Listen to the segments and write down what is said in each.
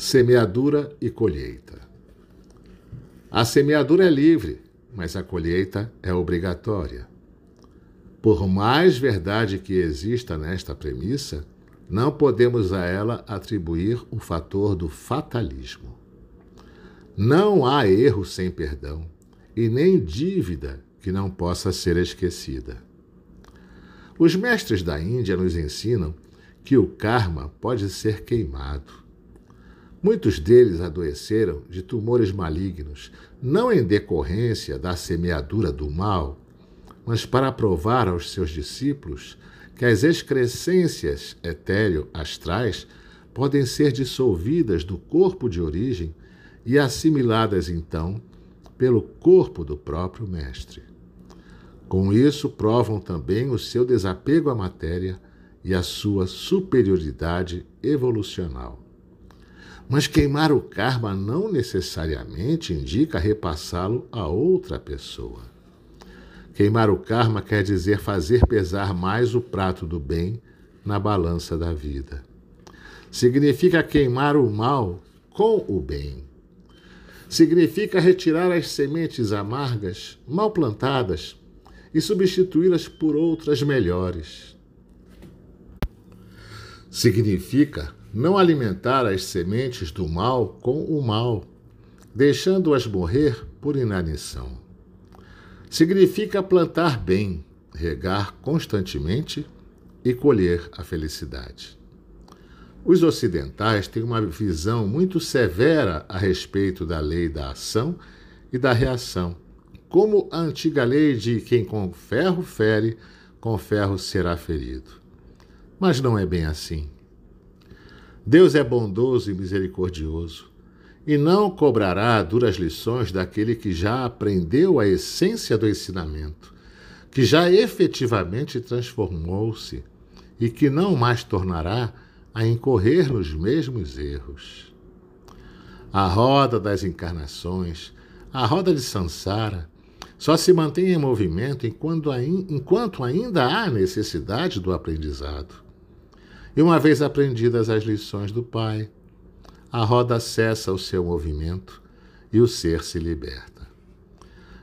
Semeadura e colheita. A semeadura é livre, mas a colheita é obrigatória. Por mais verdade que exista nesta premissa, não podemos a ela atribuir o fator do fatalismo. Não há erro sem perdão e nem dívida que não possa ser esquecida. Os mestres da Índia nos ensinam que o karma pode ser queimado Muitos deles adoeceram de tumores malignos, não em decorrência da semeadura do mal, mas para provar aos seus discípulos que as excrescências etéreo-astrais podem ser dissolvidas do corpo de origem e assimiladas então pelo corpo do próprio Mestre. Com isso, provam também o seu desapego à matéria e a sua superioridade evolucional. Mas queimar o karma não necessariamente indica repassá-lo a outra pessoa. Queimar o karma quer dizer fazer pesar mais o prato do bem na balança da vida. Significa queimar o mal com o bem. Significa retirar as sementes amargas, mal plantadas, e substituí-las por outras melhores. Significa não alimentar as sementes do mal com o mal, deixando-as morrer por inanição. Significa plantar bem, regar constantemente e colher a felicidade. Os ocidentais têm uma visão muito severa a respeito da lei da ação e da reação, como a antiga lei de quem com ferro fere, com ferro será ferido. Mas não é bem assim. Deus é bondoso e misericordioso e não cobrará duras lições daquele que já aprendeu a essência do ensinamento, que já efetivamente transformou-se e que não mais tornará a incorrer nos mesmos erros. A roda das encarnações, a roda de Sansara, só se mantém em movimento enquanto, ainda há necessidade do aprendizado. E uma vez aprendidas as lições do Pai, a roda cessa o seu movimento e o ser se liberta.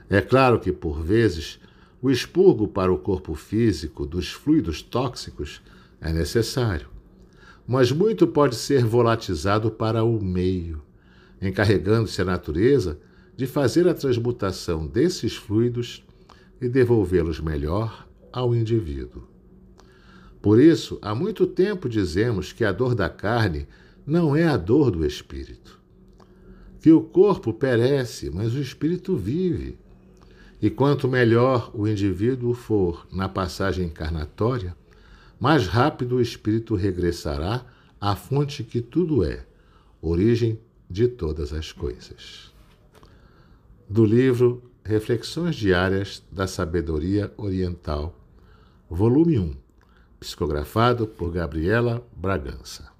É claro que, por vezes, o expurgo para o corpo físico dos fluidos tóxicos é necessário, mas muito pode ser volatizado para o meio, encarregando-se a natureza de fazer a transmutação desses fluidos e devolvê-los melhor ao indivíduo. Por isso, há muito tempo dizemos que a dor da carne não é a dor do espírito. Que o corpo perece, mas o espírito vive. E quanto melhor o indivíduo for na passagem encarnatória, mais rápido o espírito regressará à fonte que tudo é, origem de todas as coisas. Do livro Reflexões Diárias da Sabedoria Oriental, volume 1 psicografado por Gabriela Bragança.